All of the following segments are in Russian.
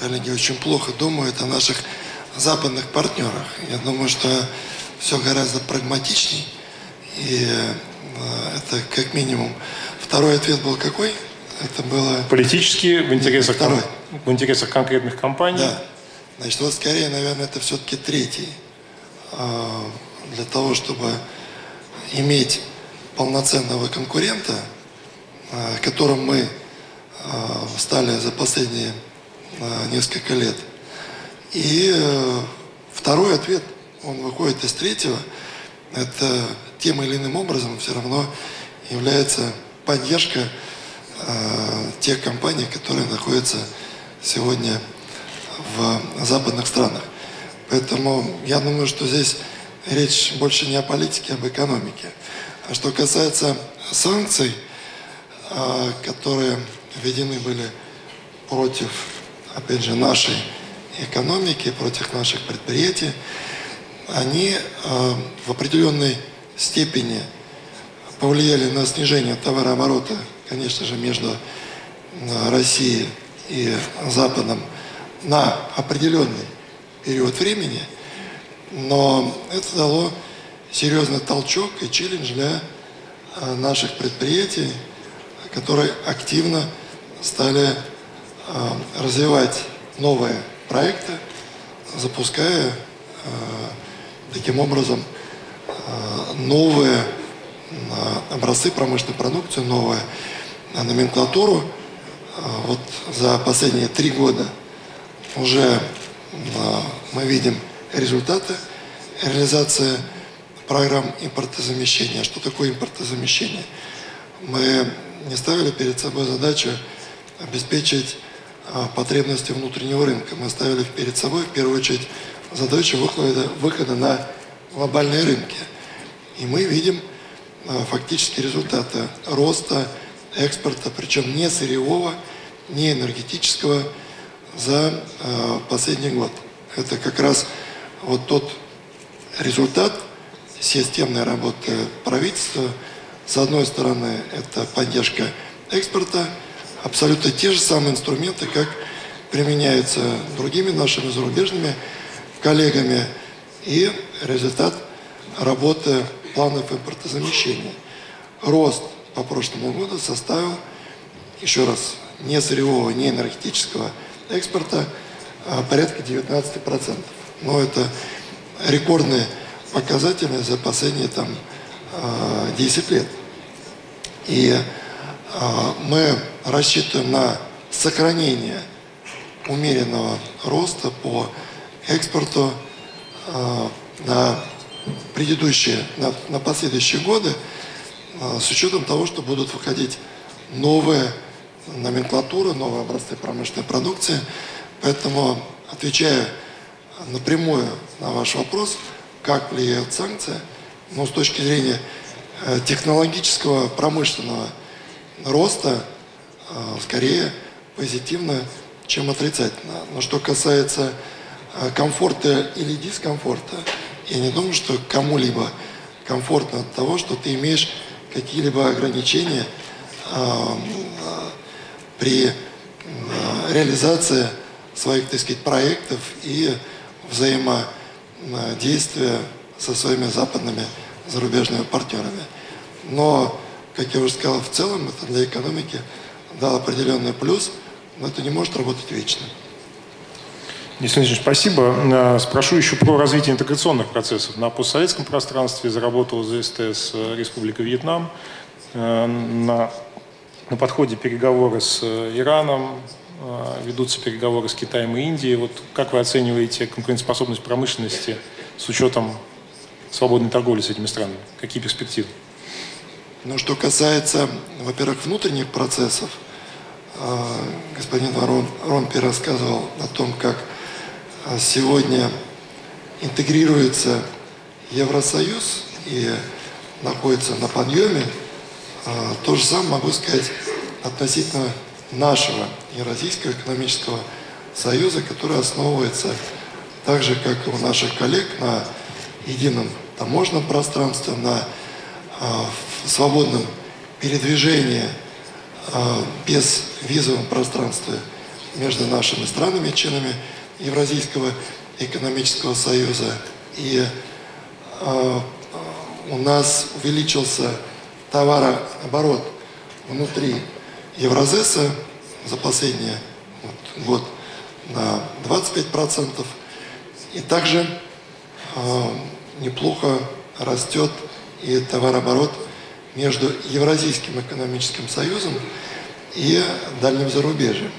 коллеги очень плохо думают о наших западных партнерах. Я думаю, что все гораздо прагматичней. И э, это как минимум. Второй ответ был какой? Это было... Политически в интересах, Второй. в интересах конкретных компаний. Да. Значит, вот скорее, наверное, это все-таки третий. А, Для того, чтобы иметь полноценного конкурента, а, которым мы стали за последние несколько лет. И э, второй ответ, он выходит из третьего, это тем или иным образом все равно является поддержка э, тех компаний, которые находятся сегодня в западных странах. Поэтому я думаю, что здесь речь больше не о политике, а об экономике. А что касается санкций, э, которые введены были против, опять же, нашей экономики, против наших предприятий, они э, в определенной степени повлияли на снижение товарооборота, конечно же, между э, Россией и Западом на определенный период времени, но это дало серьезный толчок и челлендж для э, наших предприятий, которые активно стали развивать новые проекты, запуская э, таким образом э, новые э, образцы промышленной продукции, новую э, номенклатуру. Э, Вот за последние три года уже э, мы видим результаты реализации программ импортозамещения. Что такое импортозамещение? Мы не ставили перед собой задачу обеспечить потребности внутреннего рынка. Мы ставили перед собой в первую очередь задачу выхода, выхода на глобальные рынки. И мы видим а, фактически результаты роста экспорта, причем не сырьевого, не энергетического за а, последний год. Это как раз вот тот результат системной работы правительства. С одной стороны, это поддержка экспорта, абсолютно те же самые инструменты, как применяются другими нашими зарубежными коллегами, и результат работы планов импортозамещения. Рост по прошлому году составил, еще раз, не сырьевого, не энергетического экспорта а порядка 19%. Но это рекордные показатели за последние там, а, 10 лет. И а, мы рассчитываем на сохранение умеренного роста по экспорту а, на предыдущие, на, на последующие годы, а, с учетом того, что будут выходить новые номенклатуры, новые образцы промышленной продукции. Поэтому, отвечая напрямую на ваш вопрос, как влияют санкции, но с точки зрения э, технологического, промышленного роста, э, скорее позитивно, чем отрицательно. Но что касается э, комфорта или дискомфорта, я не думаю, что кому-либо комфортно от того, что ты имеешь какие-либо ограничения при реализации своих, так сказать, проектов и взаимодействия со своими западными зарубежными партнерами. Но, как я уже сказал, в целом это для экономики дал определенный плюс, но это не может работать вечно. Денис Владимирович, спасибо. Э, Спрошу еще про развитие интеграционных процессов. На постсоветском пространстве заработала ЗСТС э, Республика Вьетнам. Э, На, на подходе переговоры с Ираном, ведутся переговоры с Китаем и Индией. Вот как вы оцениваете конкурентоспособность промышленности с учетом свободной торговли с этими странами? Какие перспективы? Но что касается, во-первых, внутренних процессов, э, господин Рон, Ромпи рассказывал о том, как э, сегодня интегрируется Евросоюз и находится на подъеме. Э, То же самое могу сказать относительно нашего Евразийского экономического союза, который основывается так же, как и у наших коллег, на едином таможенном пространстве, на свободном передвижении а, без визовом пространстве между нашими странами, членами Евразийского экономического союза. И э, у нас увеличился товарооборот внутри Евразеса за последний год на 25%. И также неплохо растет и товарооборот между Евразийским экономическим союзом и дальним зарубежьем.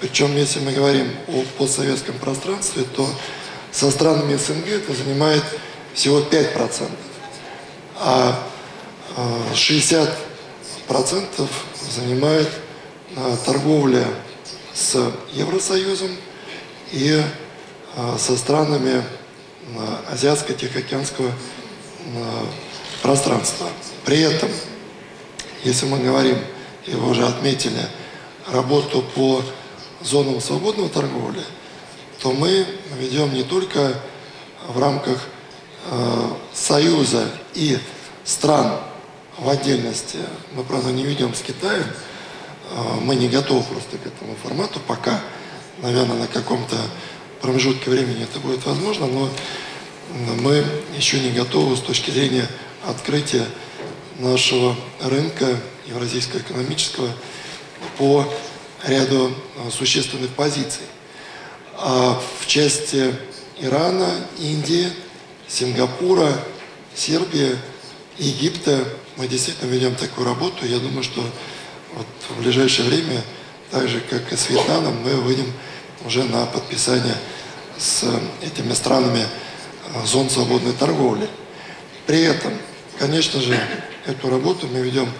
Причем, если мы говорим о постсоветском пространстве, то со странами СНГ это занимает всего 5%, а 60% занимает а, торговля с Евросоюзом и а, со странами Азиатско-Тихоокеанского пространства. При этом, если мы говорим, и вы уже отметили, работу по зонам свободного торговли, то мы ведем не только в рамках э, Союза и стран в отдельности. Мы, правда, не ведем с Китаем. Э, мы не готовы просто к этому формату пока. Наверное, на каком-то промежутке времени это будет возможно, но мы еще не готовы с точки зрения открытия нашего рынка евразийского экономического по ряду а, существенных позиций. А в части Ирана, Индии, Сингапура, Сербии, Египта мы действительно ведем такую работу. Я думаю, что вот в ближайшее время, так же как и с Вьетнамом, мы выйдем уже на подписание с этими странами а, зон свободной торговли. При этом, конечно же, эту работу мы ведем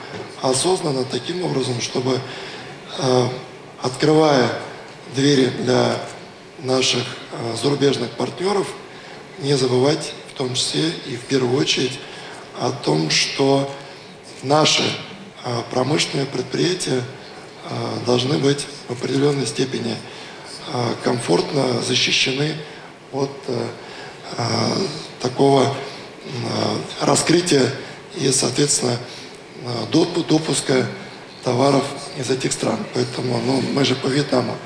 осознанно, таким образом, чтобы а, открывая двери для наших э, зарубежных партнеров, не забывать в том числе и в первую очередь о том, что наши э, промышленные предприятия э, должны быть в определенной степени комфортно защищены от такого раскрытия и, соответственно, допуска товаров из этих стран. Поэтому ну, мы же по Вьетнаму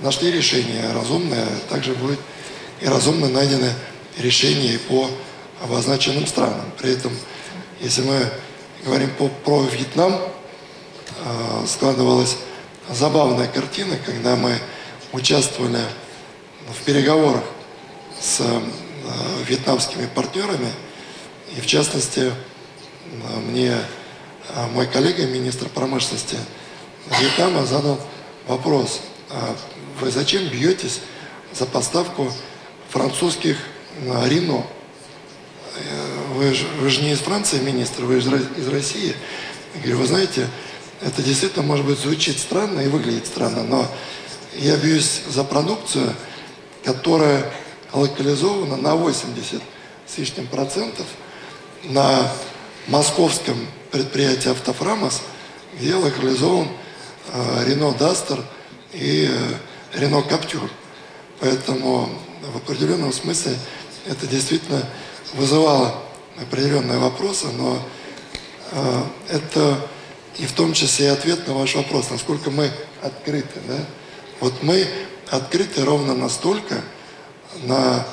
нашли решение разумное, также будет и разумно найдено решение и по обозначенным странам. При этом, если мы говорим по, про Вьетнам, э, складывалась забавная картина, когда мы участвовали в переговорах с э, вьетнамскими партнерами, и в частности, э, мне а мой коллега, министр промышленности Вьетнама, задал вопрос, а вы зачем бьетесь за поставку французских а, Рено? Вы же, вы же не из Франции министр, вы же из России. Я говорю, вы знаете, это действительно, может быть, звучит странно и выглядит странно, но я бьюсь за продукцию, которая локализована на 80 с лишним процентов на московском предприятии «Автофрамос», где локализован Рено Дастер и Рено Каптюр. Поэтому в определенном смысле это действительно вызывало определенные вопросы, но э, это и в том числе и ответ на ваш вопрос, насколько мы открыты. Да? Вот мы открыты ровно настолько на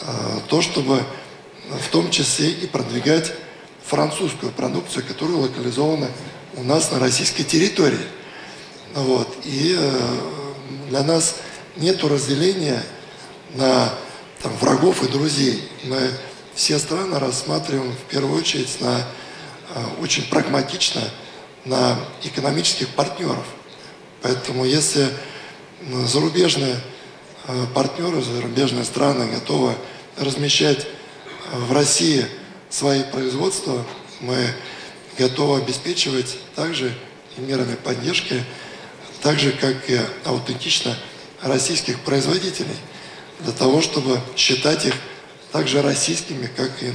э, то, чтобы в том числе и продвигать французскую продукцию, которая локализована у нас на российской территории. Вот. И э, для нас нет разделения на там, врагов и друзей. Мы все страны рассматриваем в первую очередь на, э, очень прагматично на экономических партнеров. Поэтому если зарубежные э, партнеры, зарубежные страны готовы размещать в России свои производства мы готовы обеспечивать также и мерами поддержки, так же, как и аутентично российских производителей, для того, чтобы считать их также российскими, как и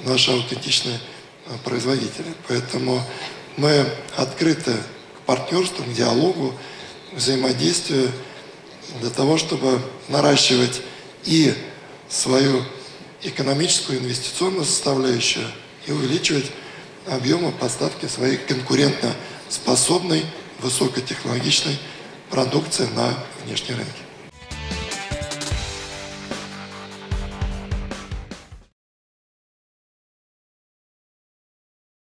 наши аутентичные а, производители. Поэтому мы открыты к партнерству, к диалогу, взаимодействию для того, чтобы наращивать и свою экономическую инвестиционную составляющую и увеличивать объемы поставки своей конкурентно способной, высокотехнологичной продукции на внешние рынки.